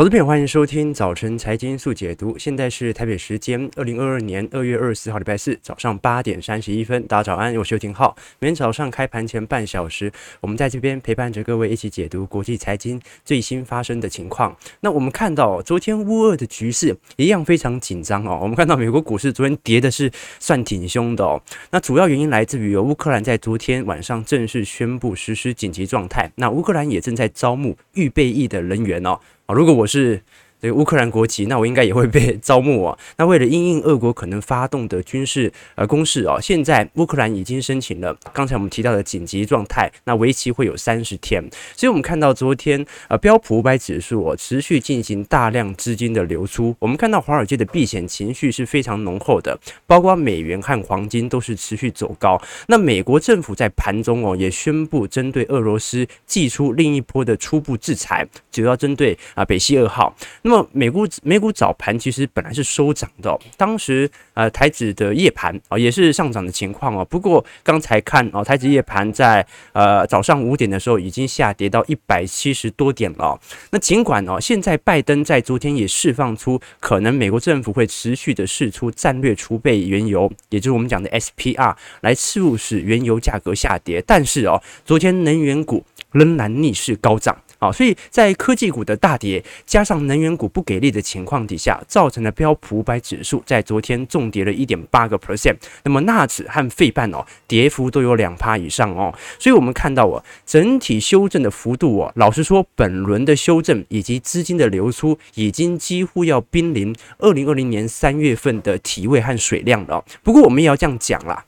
好的朋友，欢迎收听早晨财经速解读。现在是台北时间二零二二年二月二十四号礼拜四早上八点三十一分，大家早安，我是邱廷浩。每天早上开盘前半小时，我们在这边陪伴着各位一起解读国际财经最新发生的情况。那我们看到昨天乌俄的局势一样非常紧张哦。我们看到美国股市昨天跌的是算挺凶的哦。那主要原因来自于乌克兰在昨天晚上正式宣布实施紧急状态，那乌克兰也正在招募预备役的人员哦。如果我是这个乌克兰国籍，那我应该也会被 招募啊。那为了因应俄国可能发动的军事呃攻势啊，现在乌克兰已经申请了刚才我们提到的紧急状态，那为期会有三十天。所以我们看到昨天呃标普五百指数哦持续进行大量资金的流出，我们看到华尔街的避险情绪是非常浓厚的，包括美元和黄金都是持续走高。那美国政府在盘中哦也宣布针对俄罗斯祭出另一波的初步制裁，主要针对啊北溪二号。么美股美股早盘其实本来是收涨的，当时呃台指的夜盘啊也是上涨的情况哦。不过刚才看哦台指夜盘在呃早上五点的时候已经下跌到一百七十多点了。那尽管哦现在拜登在昨天也释放出可能美国政府会持续的释出战略储备原油，也就是我们讲的 SPR 来促使原油价格下跌，但是哦昨天能源股仍然逆势高涨。好，所以在科技股的大跌，加上能源股不给力的情况底下，造成了标普五百指数在昨天重跌了一点八个 percent。那么纳指和费半哦，跌幅都有两趴以上哦。所以我们看到哦，整体修正的幅度哦，老实说，本轮的修正以及资金的流出，已经几乎要濒临二零二零年三月份的体位和水量了。不过我们也要这样讲啦。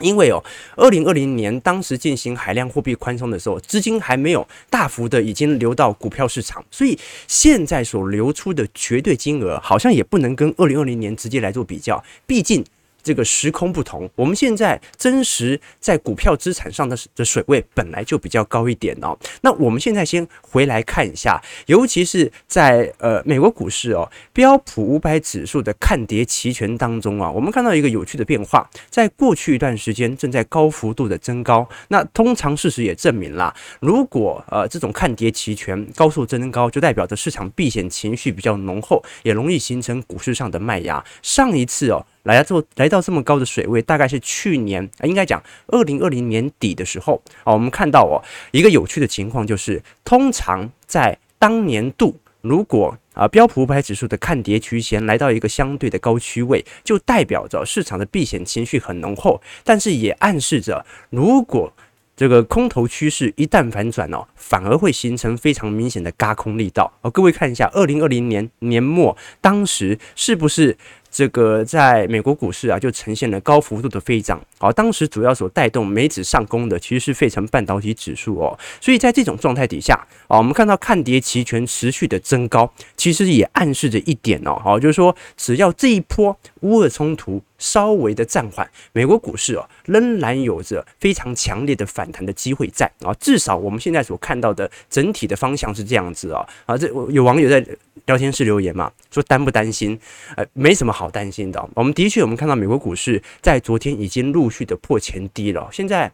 因为哦，二零二零年当时进行海量货币宽松的时候，资金还没有大幅的已经流到股票市场，所以现在所流出的绝对金额好像也不能跟二零二零年直接来做比较，毕竟。这个时空不同，我们现在真实在股票资产上的的水位本来就比较高一点哦。那我们现在先回来看一下，尤其是在呃美国股市哦，标普五百指数的看跌期权当中啊，我们看到一个有趣的变化，在过去一段时间正在高幅度的增高。那通常事实也证明了，如果呃这种看跌期权高速增高，就代表着市场避险情绪比较浓厚，也容易形成股市上的卖压。上一次哦。来到这来到这么高的水位，大概是去年啊，应该讲二零二零年底的时候啊，我们看到哦，一个有趣的情况就是，通常在当年度，如果啊标普五百指数的看跌区间来到一个相对的高区位，就代表着市场的避险情绪很浓厚，但是也暗示着如果。这个空头趋势一旦反转哦，反而会形成非常明显的轧空力道哦。各位看一下，二零二零年年末当时是不是这个在美国股市啊就呈现了高幅度的飞涨？哦，当时主要所带动美指上攻的其实是费城半导体指数哦。所以在这种状态底下啊，我们看到看跌期权持续的增高，其实也暗示着一点哦，好，就是说只要这一波乌俄冲突。稍微的暂缓，美国股市哦仍然有着非常强烈的反弹的机会在啊，至少我们现在所看到的整体的方向是这样子啊啊，这有网友在聊天室留言嘛，说担不担心？呃，没什么好担心的。我们的确，我们看到美国股市在昨天已经陆续的破前低了，现在。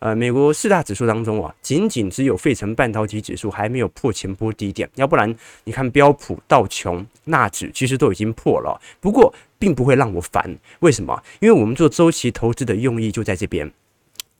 呃，美国四大指数当中啊，仅仅只有费城半导体指数还没有破前波低点，要不然你看标普、道琼、纳指其实都已经破了。不过并不会让我烦，为什么？因为我们做周期投资的用意就在这边。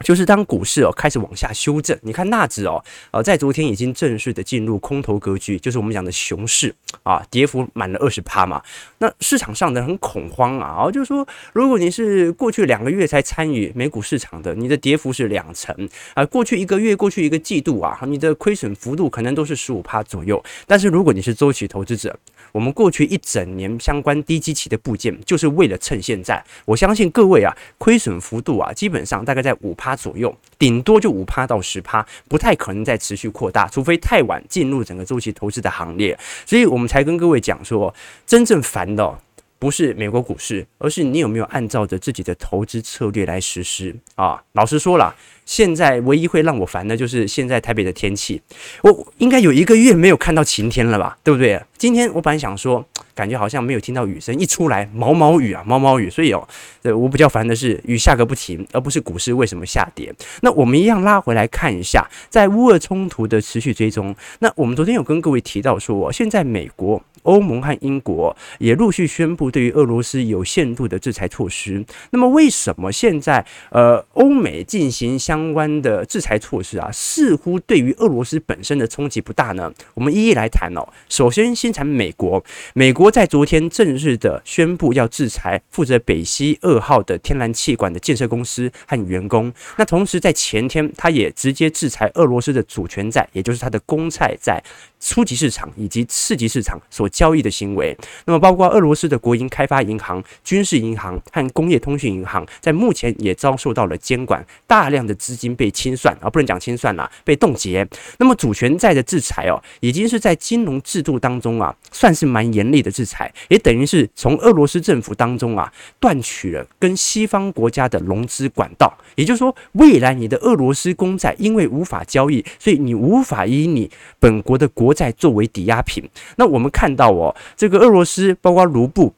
就是当股市哦开始往下修正，你看纳指哦，呃，在昨天已经正式的进入空头格局，就是我们讲的熊市啊，跌幅满了二十趴嘛。那市场上的很恐慌啊，就是说，如果你是过去两个月才参与美股市场的，你的跌幅是两成啊；过去一个月、过去一个季度啊，你的亏损幅度可能都是十五趴左右。但是如果你是周期投资者，我们过去一整年相关低基期的部件，就是为了趁现在。我相信各位啊，亏损幅度啊，基本上大概在五趴左右，顶多就五趴到十趴，不太可能再持续扩大，除非太晚进入整个周期投资的行列。所以我们才跟各位讲说，真正烦的不是美国股市，而是你有没有按照着自己的投资策略来实施啊？老实说了，现在唯一会让我烦的就是现在台北的天气，我应该有一个月没有看到晴天了吧？对不对？今天我本来想说。感觉好像没有听到雨声，一出来毛毛雨啊，毛毛雨。所以哦，对我比较烦的是雨下个不停，而不是股市为什么下跌。那我们一样拉回来看一下，在乌俄冲突的持续追踪。那我们昨天有跟各位提到说，现在美国。欧盟和英国也陆续宣布对于俄罗斯有限度的制裁措施。那么，为什么现在呃欧美进行相关的制裁措施啊，似乎对于俄罗斯本身的冲击不大呢？我们一一来谈哦。首先，先谈美国。美国在昨天正式的宣布要制裁负责北溪二号的天然气管的建设公司和员工。那同时在前天，他也直接制裁俄罗斯的主权债，也就是他的公债在初级市场以及次级市场所交易的行为，那么包括俄罗斯的国营开发银行、军事银行和工业通讯银行，在目前也遭受到了监管，大量的资金被清算啊，不能讲清算了，被冻结。那么主权债的制裁哦，已经是在金融制度当中啊，算是蛮严厉的制裁，也等于是从俄罗斯政府当中啊，断取了跟西方国家的融资管道。也就是说，未来你的俄罗斯公债因为无法交易，所以你无法以你本国的国债作为抵押品。那我们看。到哦，这个俄罗斯包括卢布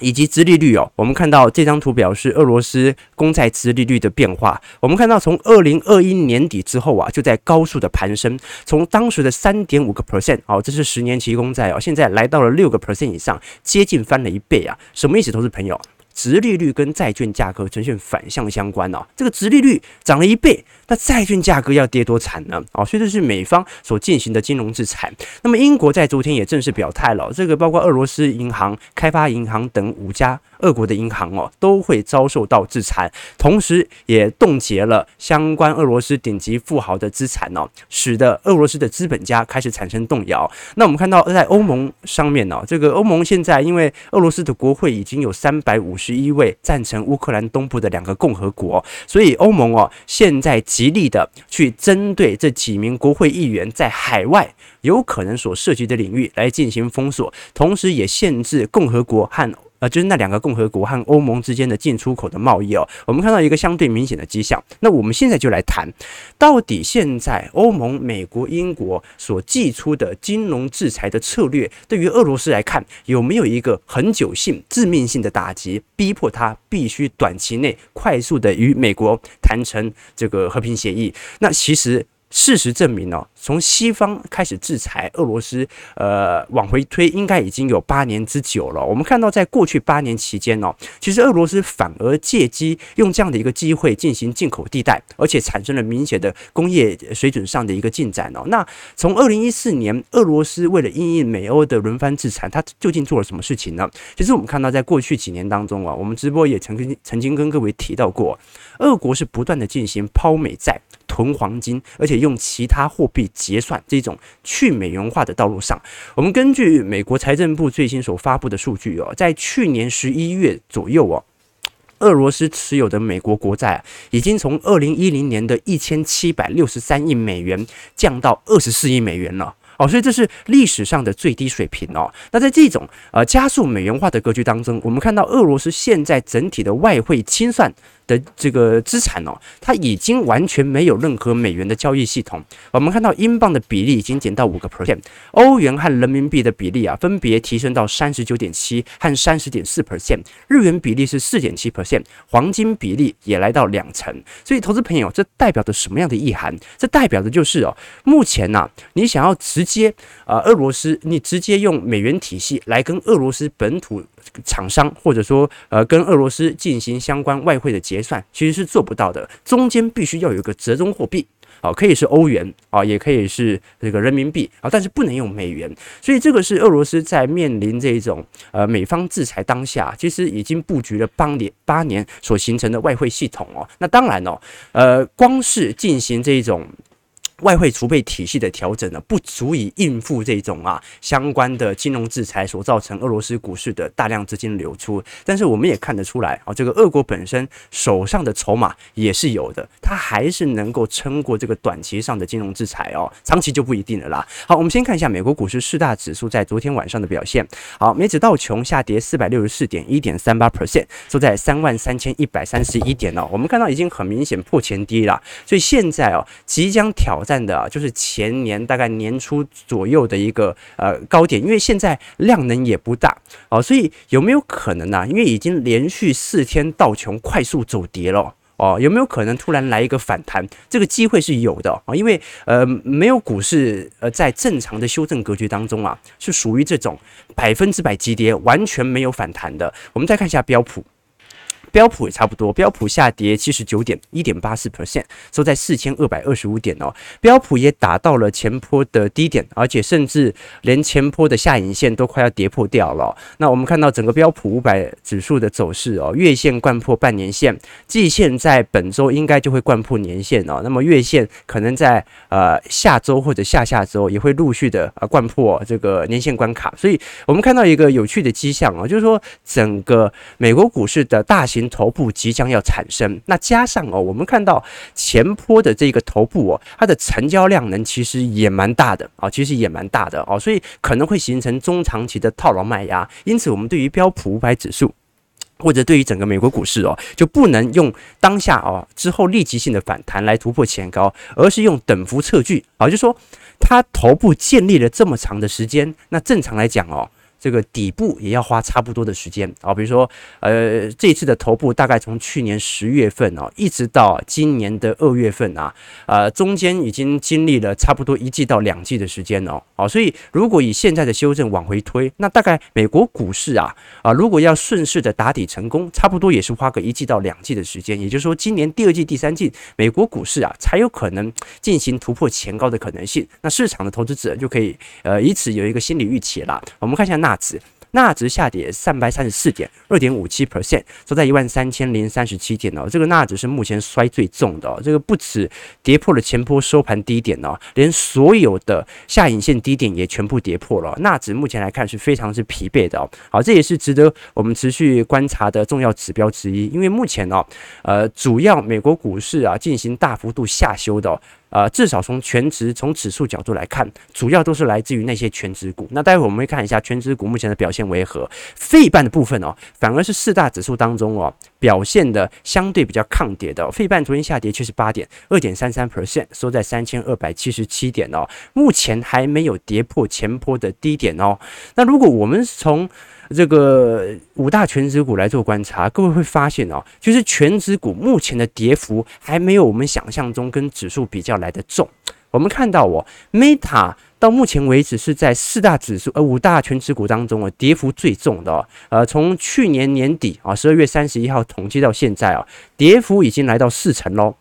以及殖利率哦，我们看到这张图表示俄罗斯公债殖利率的变化。我们看到从二零二一年底之后啊，就在高速的攀升，从当时的三点五个 percent 哦，这是十年期公债哦，现在来到了六个 percent 以上，接近翻了一倍啊！什么意思，投资朋友？殖利率跟债券价格呈现反向相关哦，这个殖利率涨了一倍，那债券价格要跌多惨呢？哦，所以这是美方所进行的金融制裁。那么英国在昨天也正式表态了，这个包括俄罗斯银行、开发银行等五家。俄国的银行哦都会遭受到制裁，同时也冻结了相关俄罗斯顶级富豪的资产哦，使得俄罗斯的资本家开始产生动摇。那我们看到在欧盟上面呢，这个欧盟现在因为俄罗斯的国会已经有三百五十一位赞成乌克兰东部的两个共和国，所以欧盟哦现在极力的去针对这几名国会议员在海外有可能所涉及的领域来进行封锁，同时也限制共和国和。呃，就是那两个共和国和欧盟之间的进出口的贸易哦，我们看到一个相对明显的迹象。那我们现在就来谈，到底现在欧盟、美国、英国所祭出的金融制裁的策略，对于俄罗斯来看，有没有一个恒久性、致命性的打击，逼迫他必须短期内快速的与美国谈成这个和平协议？那其实。事实证明哦，从西方开始制裁俄罗斯，呃，往回推应该已经有八年之久了。我们看到，在过去八年期间哦，其实俄罗斯反而借机用这样的一个机会进行进口替代，而且产生了明显的工业水准上的一个进展哦。那从二零一四年，俄罗斯为了应应美欧的轮番制裁，它究竟做了什么事情呢？其实我们看到，在过去几年当中啊，我们直播也曾经曾经跟各位提到过，俄国是不断的进行抛美债。囤黄金，而且用其他货币结算，这种去美元化的道路上，我们根据美国财政部最新所发布的数据哦，在去年十一月左右哦，俄罗斯持有的美国国债已经从二零一零年的一千七百六十三亿美元降到二十四亿美元了哦，所以这是历史上的最低水平哦。那在这种呃加速美元化的格局当中，我们看到俄罗斯现在整体的外汇清算。的这个资产哦，它已经完全没有任何美元的交易系统。我们看到英镑的比例已经减到五个 percent，欧元和人民币的比例啊，分别提升到三十九点七和三十点四 percent，日元比例是四点七 percent，黄金比例也来到两成。所以，投资朋友，这代表着什么样的意涵？这代表的就是哦，目前呐、啊，你想要直接啊、俄罗斯，你直接用美元体系来跟俄罗斯本土厂商，或者说呃，跟俄罗斯进行相关外汇的结算其实是做不到的，中间必须要有一个折中货币，啊，可以是欧元啊，也可以是这个人民币啊，但是不能用美元。所以这个是俄罗斯在面临这种呃美方制裁当下，其实已经布局了八年八年所形成的外汇系统哦。那当然哦，呃，光是进行这种。外汇储备体系的调整呢，不足以应付这种啊相关的金融制裁所造成俄罗斯股市的大量资金流出。但是我们也看得出来啊，这个俄国本身手上的筹码也是有的，它还是能够撑过这个短期上的金融制裁哦，长期就不一定了啦。好，我们先看一下美国股市四大指数在昨天晚上的表现。好，美指道琼下跌四百六十四点，一点三八 percent，收在三万三千一百三十一点哦。我们看到已经很明显破前低了，所以现在哦，即将挑战。的啊，就是前年大概年初左右的一个呃高点，因为现在量能也不大哦，所以有没有可能呢、因为已经连续四天道琼快速走跌了哦，有没有可能突然来一个反弹？这个机会是有的啊，因为呃没有股市呃在正常的修正格局当中啊，是属于这种百分之百急跌，完全没有反弹的。我们再看一下标普。标普也差不多，标普下跌七十九点一点八四 percent，收在四千二百二十五点哦。标普也打到了前坡的低点，而且甚至连前坡的下影线都快要跌破掉了。那我们看到整个标普五百指数的走势哦，月线贯破半年线，季线在本周应该就会贯破年线哦。那么月线可能在呃下周或者下下周也会陆续的呃贯破这个年线关卡。所以我们看到一个有趣的迹象啊，就是说整个美国股市的大型头部即将要产生，那加上哦，我们看到前坡的这个头部哦，它的成交量能其实也蛮大的啊，其实也蛮大的哦，所以可能会形成中长期的套牢卖压。因此，我们对于标普五百指数或者对于整个美国股市哦，就不能用当下哦之后立即性的反弹来突破前高，而是用等幅测距啊，就说它头部建立了这么长的时间，那正常来讲哦。这个底部也要花差不多的时间啊，比如说，呃，这次的头部大概从去年十月份哦，一直到今年的二月份啊，呃，中间已经经历了差不多一季到两季的时间哦，好，所以如果以现在的修正往回推，那大概美国股市啊，啊，如果要顺势的打底成功，差不多也是花个一季到两季的时间，也就是说，今年第二季、第三季，美国股市啊，才有可能进行突破前高的可能性，那市场的投资者就可以呃，以此有一个心理预期了。我们看一下那。纳指，纳指下跌三百三十四点二点五七 percent，收在一万三千零三十七点哦。这个纳指是目前摔最重的哦。这个不止跌破了前波收盘低点哦，连所有的下影线低点也全部跌破了。纳指目前来看是非常之疲惫的哦。好，这也是值得我们持续观察的重要指标之一。因为目前哦，呃，主要美国股市啊进行大幅度下修的。呃，至少从全值、从指数角度来看，主要都是来自于那些全职股。那待会我们会看一下全职股目前的表现为何。费半的部分哦，反而是四大指数当中哦表现的相对比较抗跌的。费半昨天下跌七十八点二点三三 percent，收在三千二百七十七点哦，目前还没有跌破前波的低点哦。那如果我们从这个五大权值股来做观察，各位会发现哦，就是权值股目前的跌幅还没有我们想象中跟指数比较来得重。我们看到哦，Meta 到目前为止是在四大指数呃五大权值股当中啊跌幅最重的哦。呃，从去年年底啊十二月三十一号统计到现在啊，跌幅已经来到四成喽。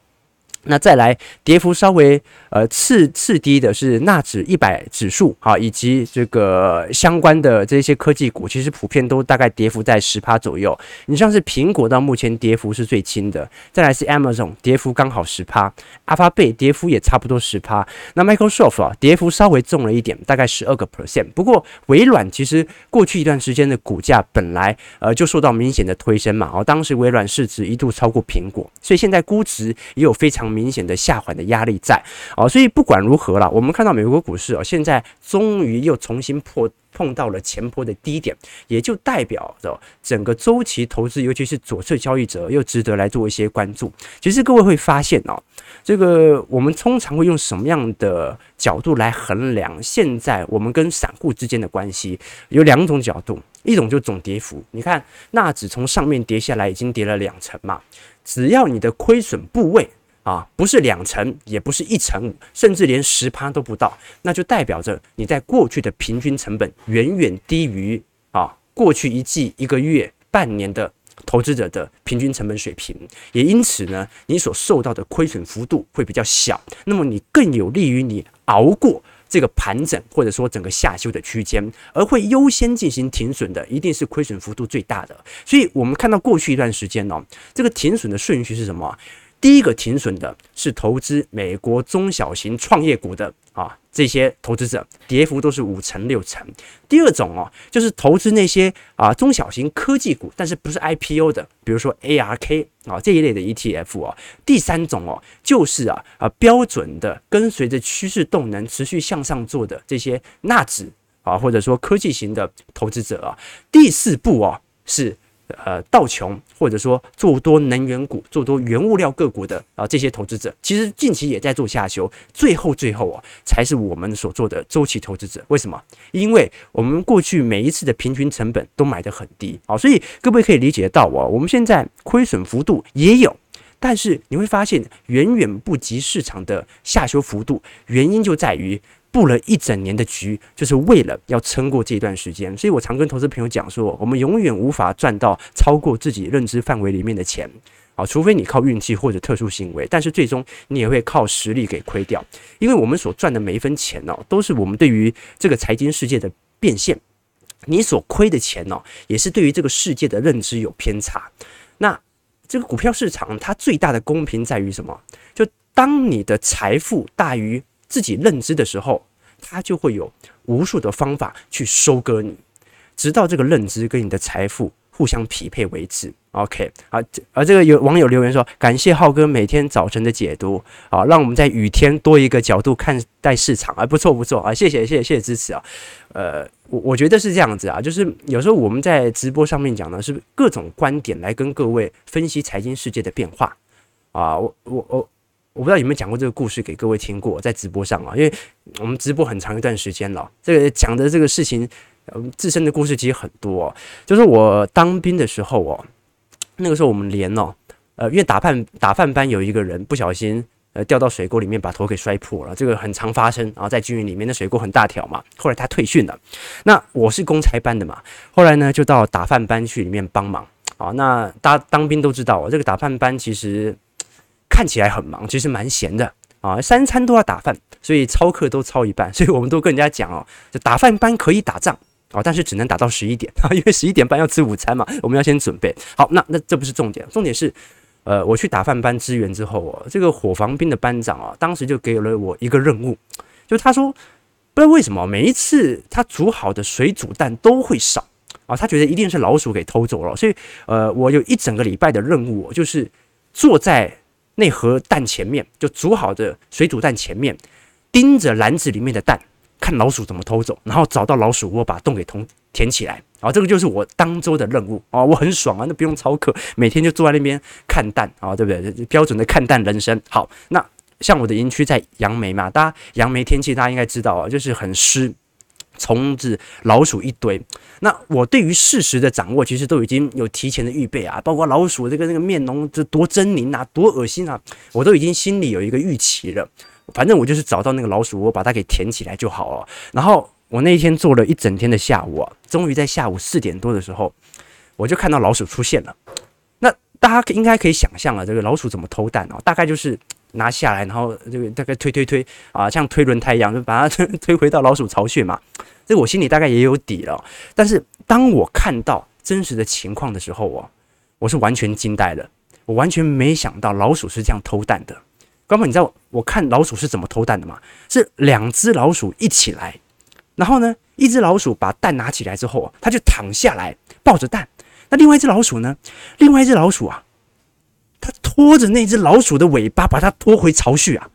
那再来，跌幅稍微呃次次低的是纳指一百指数啊，以及这个相关的这些科技股，其实普遍都大概跌幅在十趴左右。你像是苹果到目前跌幅是最轻的，再来是 Amazon 跌幅刚好十趴，阿发贝跌幅也差不多十趴。那 Microsoft 啊跌幅稍微重了一点，大概十二个 percent。不过微软其实过去一段时间的股价本来呃就受到明显的推升嘛，哦，当时微软市值一度超过苹果，所以现在估值也有非常。明显的下缓的压力在哦，所以不管如何啦，我们看到美国股市哦，现在终于又重新破碰到了前坡的低点，也就代表着整个周期投资，尤其是左侧交易者又值得来做一些关注。其实各位会发现哦，这个我们通常会用什么样的角度来衡量现在我们跟散户之间的关系？有两种角度，一种就总跌幅，你看纳指从上面跌下来已经跌了两成嘛，只要你的亏损部位。啊，不是两成，也不是一成五，甚至连十趴都不到，那就代表着你在过去的平均成本远远低于啊过去一季、一个月、半年的投资者的平均成本水平，也因此呢，你所受到的亏损幅度会比较小，那么你更有利于你熬过这个盘整或者说整个下修的区间，而会优先进行停损的，一定是亏损幅度最大的。所以我们看到过去一段时间哦，这个停损的顺序是什么？第一个停损的是投资美国中小型创业股的啊，这些投资者跌幅都是五成六成。第二种哦，就是投资那些啊中小型科技股，但是不是 IPO 的，比如说 ARK 啊这一类的 ETF 哦。第三种哦，就是啊啊标准的跟随着趋势动能持续向上做的这些纳指啊，或者说科技型的投资者啊。第四步哦是。呃，道琼或者说做多能源股、做多原物料个股的啊，这些投资者其实近期也在做下修，最后最后啊，才是我们所做的周期投资者。为什么？因为我们过去每一次的平均成本都买得很低啊，所以各位可以理解到啊，我们现在亏损幅度也有，但是你会发现远远不及市场的下修幅度，原因就在于。布了一整年的局，就是为了要撑过这段时间。所以我常跟投资朋友讲说，我们永远无法赚到超过自己认知范围里面的钱啊，除非你靠运气或者特殊行为，但是最终你也会靠实力给亏掉。因为我们所赚的每一分钱哦，都是我们对于这个财经世界的变现。你所亏的钱哦，也是对于这个世界的认知有偏差。那这个股票市场它最大的公平在于什么？就当你的财富大于自己认知的时候，他就会有无数的方法去收割你，直到这个认知跟你的财富互相匹配为止。OK，啊，而这个有网友留言说：“感谢浩哥每天早晨的解读，啊，让我们在雨天多一个角度看待市场。”啊，不错不错啊，谢谢谢谢谢谢支持啊。呃，我我觉得是这样子啊，就是有时候我们在直播上面讲的是各种观点来跟各位分析财经世界的变化啊，我我我。我不知道有没有讲过这个故事给各位听过，在直播上啊，因为我们直播很长一段时间了，这个讲的这个事情，呃，自身的故事其实很多。就是我当兵的时候哦，那个时候我们连哦，呃，因为打饭打饭班有一个人不小心呃掉到水沟里面，把头给摔破了，这个很常发生。然后在军营里面的水沟很大条嘛，后来他退训了。那我是公差班的嘛，后来呢就到打饭班去里面帮忙啊。那大家当兵都知道，这个打饭班其实。看起来很忙，其实蛮闲的啊，三餐都要打饭，所以操课都操一半，所以我们都跟人家讲哦，就打饭班可以打仗啊，但是只能打到十一点啊，因为十一点半要吃午餐嘛，我们要先准备好。那那这不是重点，重点是，呃，我去打饭班支援之后哦，这个伙房兵的班长啊，当时就给了我一个任务，就他说，不知道为什么每一次他煮好的水煮蛋都会少啊，他觉得一定是老鼠给偷走了，所以呃，我有一整个礼拜的任务就是坐在。那盒蛋前面就煮好的水煮蛋前面，盯着篮子里面的蛋，看老鼠怎么偷走，然后找到老鼠窝，把洞给通填起来。啊，这个就是我当周的任务啊，我很爽啊，那不用操课，每天就坐在那边看蛋啊，对不对？标准的看蛋人生。好，那像我的营区在杨梅嘛，大家杨梅天气大家应该知道啊，就是很湿。虫子、老鼠一堆，那我对于事实的掌握，其实都已经有提前的预备啊，包括老鼠这个那个面容这多狰狞啊，多恶心啊，我都已经心里有一个预期了。反正我就是找到那个老鼠窝，把它给填起来就好了。然后我那一天做了一整天的下午啊，终于在下午四点多的时候，我就看到老鼠出现了。那大家应该可以想象啊，这个老鼠怎么偷蛋哦？大概就是。拿下来，然后这个大概推推推啊，像推轮胎一样，就把它推推回到老鼠巢穴嘛。这我心里大概也有底了。但是当我看到真实的情况的时候，哦我是完全惊呆了。我完全没想到老鼠是这样偷蛋的。哥们，你知道我看老鼠是怎么偷蛋的吗？是两只老鼠一起来，然后呢，一只老鼠把蛋拿起来之后，它就躺下来抱着蛋。那另外一只老鼠呢？另外一只老鼠啊。他拖着那只老鼠的尾巴，把它拖回巢穴啊！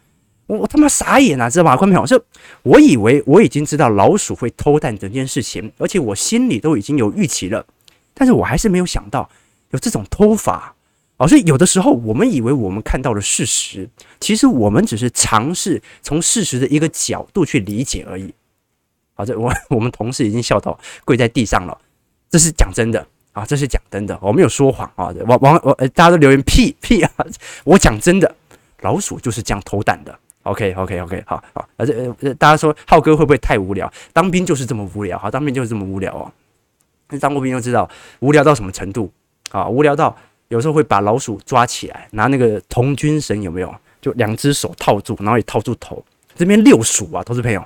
我他妈傻眼啊，知道吗？观众朋友，就我以为我已经知道老鼠会偷蛋这件事情，而且我心里都已经有预期了，但是我还是没有想到有这种偷法啊！所以有的时候我们以为我们看到了事实，其实我们只是尝试从事实的一个角度去理解而已。好，这我我们同事已经笑到跪在地上了，这是讲真的。啊，这是讲真的，我没有说谎啊！王王我大家都留言屁屁啊！我讲真的，老鼠就是这样偷蛋的。OK OK OK，好好，而且大家说浩哥会不会太无聊？当兵就是这么无聊，好，当兵就是这么无聊哦。当过兵就知道无聊到什么程度啊？无聊到有时候会把老鼠抓起来，拿那个童军绳有没有？就两只手套住，然后也套住头，这边遛鼠啊，投资朋友。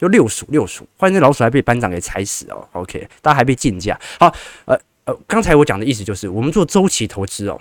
就遛鼠遛鼠，后来那老鼠还被班长给踩死哦。OK，大家还被竞价。好，呃。呃，刚才我讲的意思就是，我们做周期投资哦，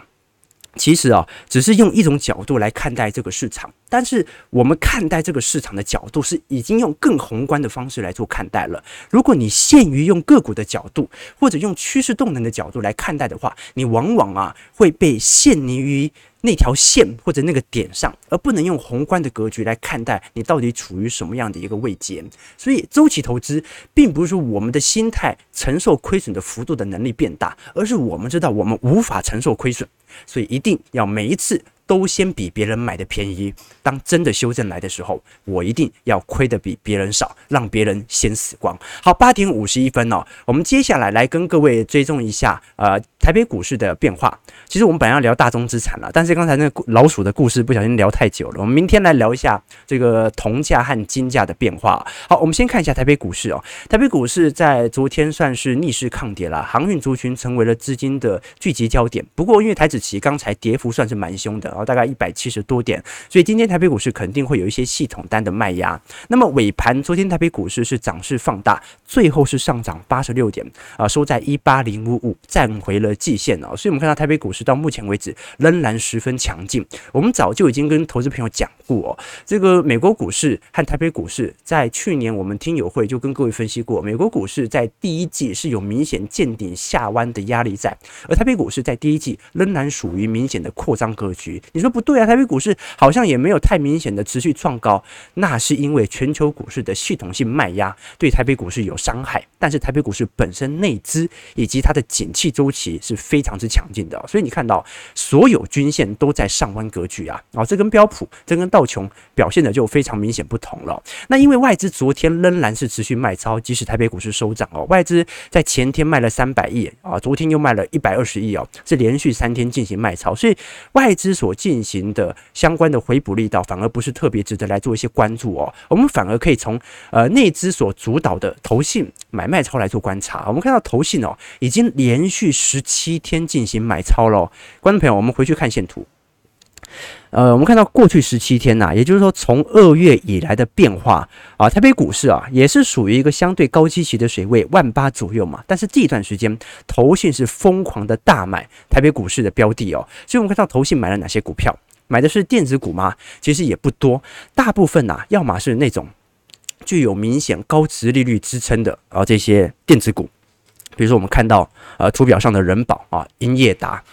其实啊，只是用一种角度来看待这个市场，但是我们看待这个市场的角度是已经用更宏观的方式来做看待了。如果你限于用个股的角度，或者用趋势动能的角度来看待的话，你往往啊会被限泥于。那条线或者那个点上，而不能用宏观的格局来看待你到底处于什么样的一个位阶。所以，周期投资并不是说我们的心态承受亏损的幅度的能力变大，而是我们知道我们无法承受亏损，所以一定要每一次都先比别人买的便宜。当真的修正来的时候，我一定要亏的比别人少，让别人先死光。好，八点五十一分哦，我们接下来来跟各位追踪一下，呃。台北股市的变化，其实我们本来要聊大宗资产了，但是刚才那个老鼠的故事不小心聊太久了。我们明天来聊一下这个铜价和金价的变化。好，我们先看一下台北股市哦。台北股市在昨天算是逆势抗跌了，航运族群成为了资金的聚集焦点。不过因为台指期刚才跌幅算是蛮凶的，哦大概一百七十多点，所以今天台北股市肯定会有一些系统单的卖压。那么尾盘昨天台北股市是涨势放大，最后是上涨八十六点啊，收在一八零五五，站回了。季线哦，所以我们看到台北股市到目前为止仍然十分强劲。我们早就已经跟投资朋友讲过哦，这个美国股市和台北股市在去年我们听友会就跟各位分析过，美国股市在第一季是有明显见顶下弯的压力在，而台北股市在第一季仍然属于明显的扩张格局。你说不对啊？台北股市好像也没有太明显的持续创高，那是因为全球股市的系统性卖压对台北股市有伤害，但是台北股市本身内资以及它的景气周期。是非常之强劲的，所以你看到所有均线都在上弯格局啊，哦这跟标普、这跟道琼表现的就非常明显不同了。那因为外资昨天仍然是持续卖超，即使台北股市收涨哦，外资在前天卖了三百亿啊，昨天又卖了一百二十亿哦，是连续三天进行卖超，所以外资所进行的相关的回补力道反而不是特别值得来做一些关注哦，我们反而可以从呃内资所主导的投信买卖超来做观察，我们看到投信哦已经连续十七。天进行买超了，观众朋友，我们回去看线图。呃，我们看到过去十七天呐、也就是说从二月以来的变化啊，台北股市啊也是属于一个相对高基期的水位，万八左右嘛。但是这一段时间，投信是疯狂的大买台北股市的标的哦。所以我们看到投信买了哪些股票？买的是电子股吗？其实也不多，大部分呐、要么是那种具有明显高值利率支撑的啊这些电子股。比如说，我们看到呃图表上的人保啊、英业达，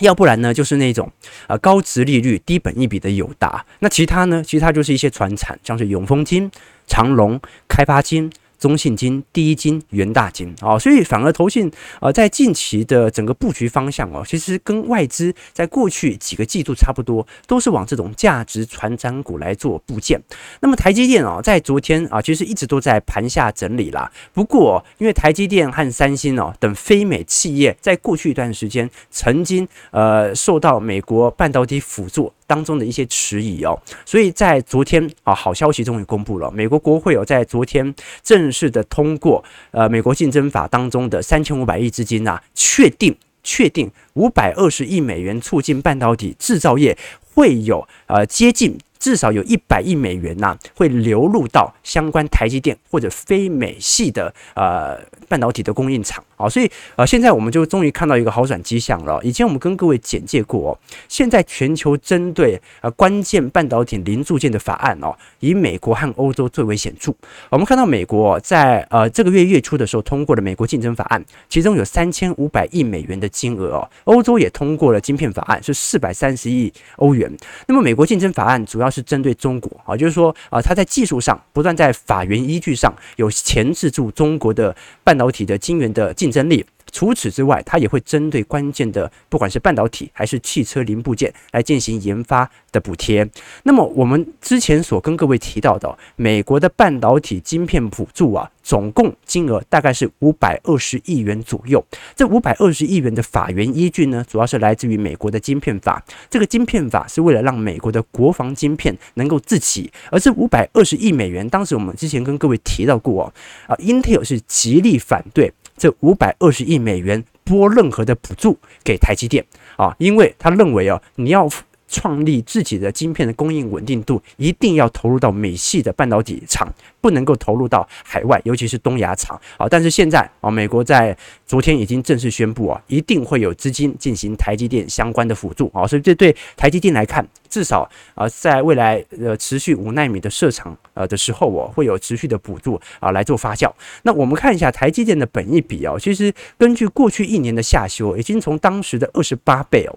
要不然呢就是那种呃高值利率、低本一笔的友达。那其他呢，其他就是一些船产，像是永丰金、长隆、开发金。中信金、第一金、元大金啊，所以反而投信呃在近期的整个布局方向哦，其实跟外资在过去几个季度差不多，都是往这种价值传产股来做布建。那么台积电哦，在昨天啊，其实一直都在盘下整理啦。不过因为台积电和三星哦等非美企业，在过去一段时间曾经呃受到美国半导体辅助。当中的一些迟疑哦，所以在昨天啊，好消息终于公布了，美国国会有在昨天正式的通过呃美国竞争法当中的三千五百亿资金呐，确定确定五百二十亿美元促进半导体制造业会有呃接近。至少有一百亿美元呐、会流入到相关台积电或者非美系的呃半导体的供应厂啊，所以呃现在我们就终于看到一个好转迹象了。以前我们跟各位简介过，哦，现在全球针对呃关键半导体零组件的法案哦，以美国和欧洲最为显著。我们看到美国在呃这个月月初的时候通过了美国竞争法案，其中有三千五百亿美元的金额哦。欧洲也通过了晶片法案，是四百三十亿欧元。那么美国竞争法案主要是针对中国啊，就是说啊，他在技术上不断在法源依据上有钳制住中国的半导体的晶圆的竞争力。除此之外，它也会针对关键的，不管是半导体还是汽车零部件来进行研发的补贴。那么，我们之前所跟各位提到的美国的半导体晶片补助啊，总共金额大概是五百二十亿元左右。这五百二十亿元的法源依据呢，主要是来自于美国的晶片法。这个晶片法是为了让美国的国防晶片能够自给，而这五百二十亿美元，当时我们之前跟各位提到过哦啊，Intel 是极力反对。这五百二十亿美元拨任何的补助给台积电。啊，因为他认为啊，你要创立自己的晶片的供应稳定度，一定要投入到美系的半导体厂，不能够投入到海外，尤其是东亚厂啊。但是现在啊，美国在昨天已经正式宣布啊，一定会有资金进行台积电相关的辅助啊，所以这对台积电来看，至少啊，在未来呃持续五纳米的设厂呃的时候我，会有持续的补助啊来做发酵。那我们看一下台积电的本益比哦，其实根据过去一年的下修，已经从当时的二十八倍哦。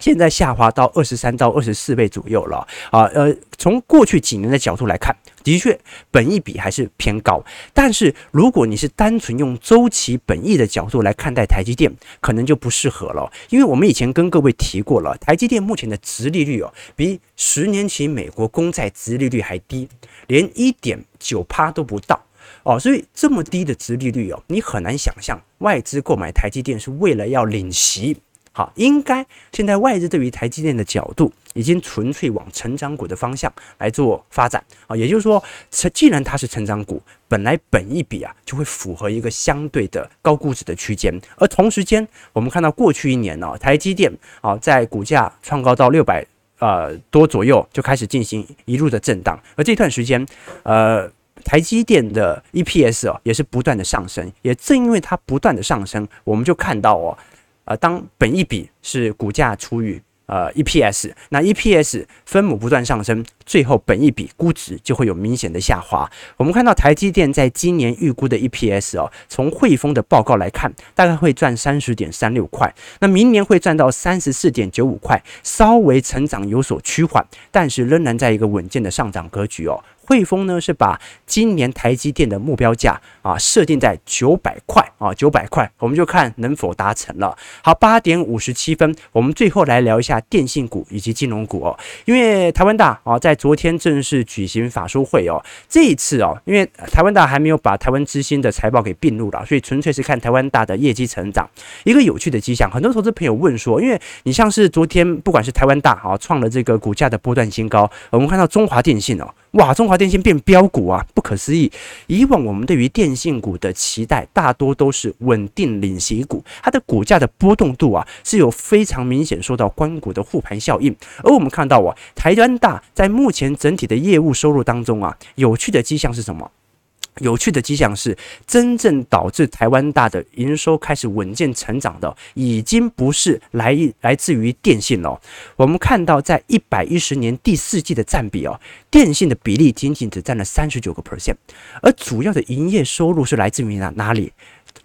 现在下滑到二十三到二十四倍左右了啊，呃，从过去几年的角度来看，的确本益比还是偏高。但是如果你是单纯用周期本益的角度来看待台积电，可能就不适合了，因为我们以前跟各位提过了，台积电目前的殖利率哦，比十年期美国公债殖利率还低，连一点九趴都不到哦，所以这么低的殖利率哦，你很难想象外资购买台积电是为了要领息。好，应该现在外资对于台积电的角度已经纯粹往成长股的方向来做发展。啊，也就是说，既然它是成长股，本来本一比啊就会符合一个相对的高估值的区间，而同时间我们看到过去一年呢，台积电啊在股价创高到六百呃多左右就开始进行一路的震荡，而这段时间呃台积电的 EPS 哦也是不断的上升，也正因为它不断的上升，我们就看到哦。呃，当本一比是股价除以呃 EPS，那 EPS 分母不断上升，最后本一比估值就会有明显的下滑。我们看到台积电在今年预估的 EPS 哦，从汇丰的报告来看，大概会赚三十点三六块，那明年会赚到三十四点九五块，稍微成长有所趋缓，但是仍然在一个稳健的上涨格局哦。汇丰呢是把今年台积电的目标价啊设定在九百块啊九百块，我们就看能否达成了。好，八点五十七分，我们最后来聊一下电信股以及金融股哦。因为台湾大啊在昨天正式举行法说会哦，这一次哦，因为台湾大还没有把台湾之星的财报给并入了，所以纯粹是看台湾大的业绩成长。一个有趣的迹象，很多投资朋友问说，因为你像是昨天不管是台湾大啊创了这个股价的波段新高，我们看到中华电信哦。哇，中华电信变标股啊，不可思议！以往我们对于电信股的期待，大多都是稳定领息股，它的股价的波动度啊，是有非常明显受到关股的护盘效应。而我们看到啊，台湾大在目前整体的业务收入当中啊，有趣的迹象是什么？有趣的迹象是，真正导致台湾大的营收开始稳健成长的，已经不是来来自于电信了。我们看到，在一百一十年第四季的占比哦，电信的比例仅仅只占了三十九个 percent，而主要的营业收入是来自于哪哪里？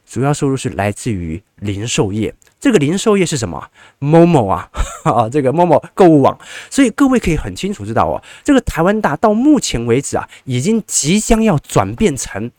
主要收入是来自于零售业。这个零售业是什么某某啊，啊，这个某某购物网。所以各位可以很清楚知道哦，这个台湾大到目前为止啊，已经即将要转变成。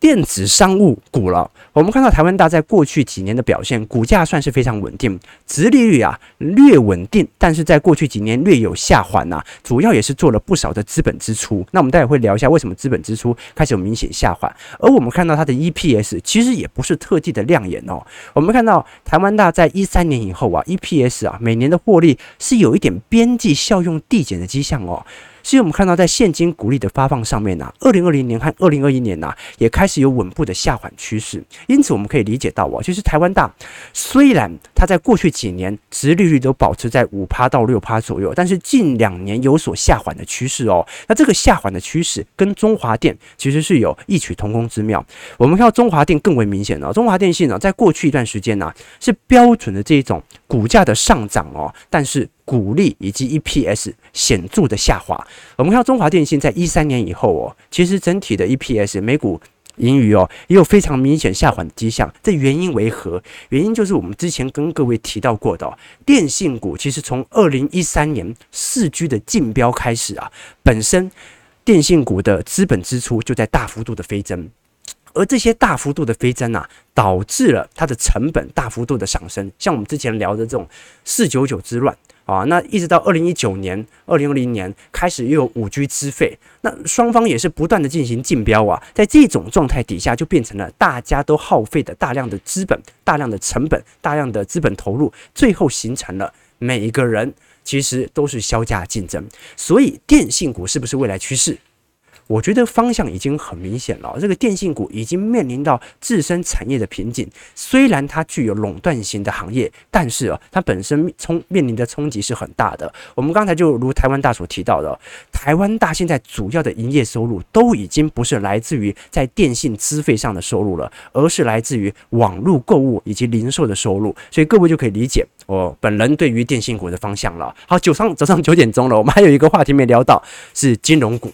电子商务股了，我们看到台湾大在过去几年的表现，股价算是非常稳定，殖利率啊略稳定，但是在过去几年略有下滑呐，主要也是做了不少的资本支出。那我们待会会聊一下为什么资本支出开始有明显下滑，而我们看到它的 EPS 其实也不是特地的亮眼哦。我们看到台湾大在一三年以后啊，EPS 啊每年的获利是有一点边际效用递减的迹象哦。所以我们看到，在现金股利的发放上面呢，二零二零年和二零二一年呢，也开始有稳步的下缓趋势。因此，我们可以理解到哦，其实台湾大虽然它在过去几年殖利率都保持在五趴到六趴左右，但是近两年有所下缓的趋势哦。那这个下缓的趋势跟中华电其实是有异曲同工之妙。我们看到中华电更为明显了，中华电信呢，在过去一段时间呢，是标准的这种股价的上涨哦，但是。股利以及 EPS 显著的下滑，我们看到中华电信在一三年以后哦，其实整体的 EPS 每股盈余哦，也有非常明显下滑的迹象。这原因为何？原因就是我们之前跟各位提到过的哦，电信股其实从二零一三年四 G 的竞标开始啊，本身电信股的资本支出就在大幅度的飞增。而这些大幅度的飞增啊，导致了它的成本大幅度的上升。像我们之前聊的这种四九九之乱啊，那一直到二零一九年、二零二零年开始又有五 G 资费，那双方也是不断的进行竞标啊。在这种状态底下，就变成了大家都耗费的大量的资本、大量的成本、大量的资本投入，最后形成了每一个人其实都是削价竞争。所以电信股是不是未来趋势？我觉得方向已经很明显了。这个电信股已经面临到自身产业的瓶颈，虽然它具有垄断型的行业，但是啊，它本身冲面临的冲击是很大的。我们刚才就如台湾大所提到的，台湾大现在主要的营业收入都已经不是来自于在电信资费上的收入了，而是来自于网络购物以及零售的收入。所以各位就可以理解我本人对于电信股的方向了。好，早上早上九点钟了，我们还有一个话题没聊到，是金融股。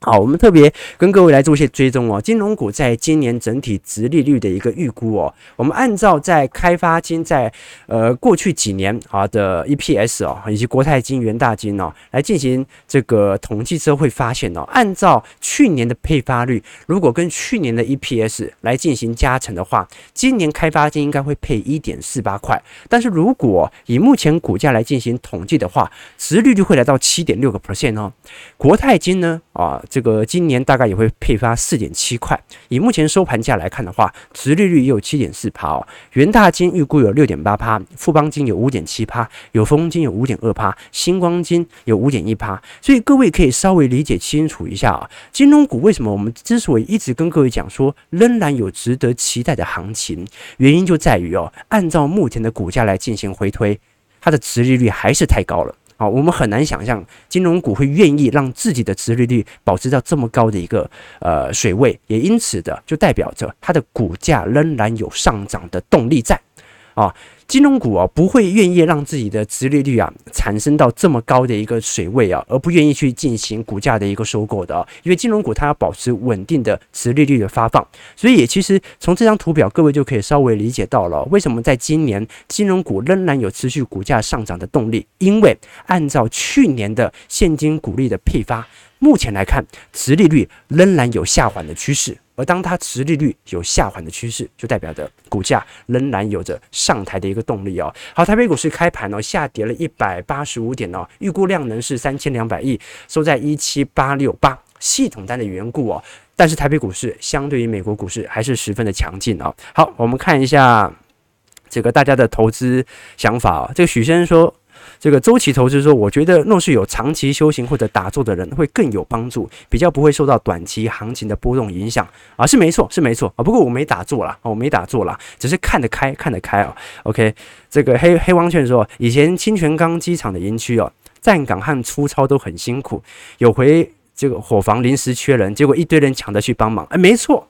好，我们特别跟各位来做一些追踪哦。金融股在今年整体值利率的一个预估哦，我们按照在开发金在呃过去几年啊的 EPS 哦，以及国泰金、元大金哦来进行这个统计之后，会发现哦，按照去年的配发率，如果跟去年的 EPS 来进行加成的话，今年开发金应该会配一点四八块。但是如果以目前股价来进行统计的话，值利率会来到七点六个 percent 哦。国泰金呢啊。这个今年大概也会配发四点七块，以目前收盘价来看的话，殖利率也有七点四趴哦。元大金预估有六点八趴，富邦金有五点七趴，友丰金有五点二趴，新光金有五点一趴。所以各位可以稍微理解清楚一下啊，金融股为什么我们之所以一直跟各位讲说仍然有值得期待的行情，原因就在于哦，按照目前的股价来进行回推，它的殖利率还是太高了。好，我们很难想象金融股会愿意让自己的殖利率保持到这么高的一个呃水位，也因此的就代表着它的股价仍然有上涨的动力在。啊。金融股啊，不会愿意让自己的殖利率啊产生到这么高的一个水位啊，而不愿意去进行股价的一个收购的啊，因为金融股它要保持稳定的殖利率的发放，所以其实从这张图表，各位就可以稍微理解到了为什么在今年金融股仍然有持续股价上涨的动力，因为按照去年的现金股利的配发，目前来看，殖利率仍然有下缓的趋势。而当它殖利率有下缓的趋势，就代表着股价仍然有着上台的一个动力哦。好，台北股市开盘哦，下跌了一百八十五点哦，预估量能是三千两百亿，收在一七八六八。系统单的缘故哦，但是台北股市相对于美国股市还是十分的强劲哦。好，我们看一下这个大家的投资想法哦。这个许先生说。这个周期投资说，我觉得若是有长期修行或者打坐的人会更有帮助，比较不会受到短期行情的波动影响啊，是没错，是没错啊。不过我没打坐啦，我没打坐啦，只是看得开，看得开啊。OK，这个黑黑王劝说，以前清泉岗机场的营区哦，站岗和出操都很辛苦，有回这个伙房临时缺人，结果一堆人抢着去帮忙，哎，没错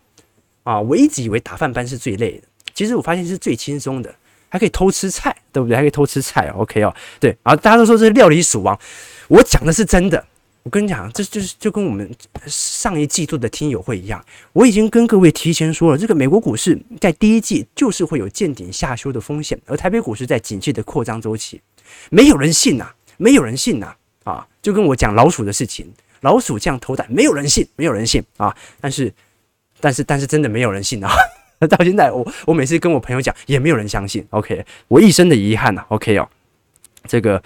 啊，我一直以为打饭班是最累的，其实我发现是最轻松的。还可以偷吃菜，对不对？还可以偷吃菜，OK 哦，对。啊大家都说这是料理鼠王，我讲的是真的。我跟你讲，这就是就跟我们上一季度的听友会一样，我已经跟各位提前说了，这个美国股市在第一季就是会有见顶下修的风险，而台北股市在景气的扩张周期，没有人信呐、没有人信呐，啊，就跟我讲老鼠的事情，老鼠这样偷蛋，没有人信，没有人信啊。但是，但是，但是真的没有人信啊。到现在，我我每次跟我朋友讲，也没有人相信。OK，我一生的遗憾呐。OK 哦，这个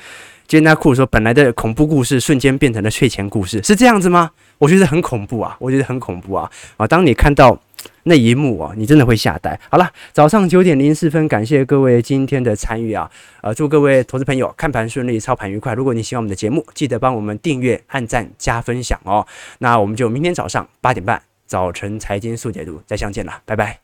杰纳库说，本来的恐怖故事瞬间变成了睡前故事，是这样子吗？我觉得很恐怖啊，我觉得很恐怖啊啊！当你看到那一幕啊，你真的会吓呆。好了，早上九点零四分，感谢各位今天的参与啊！呃，祝各位投资朋友看盘顺利，操盘愉快。如果你喜欢我们的节目，记得帮我们订阅、按赞、加分享哦。那我们就明天早上八点半，早晨财经速解读再相见了，拜拜。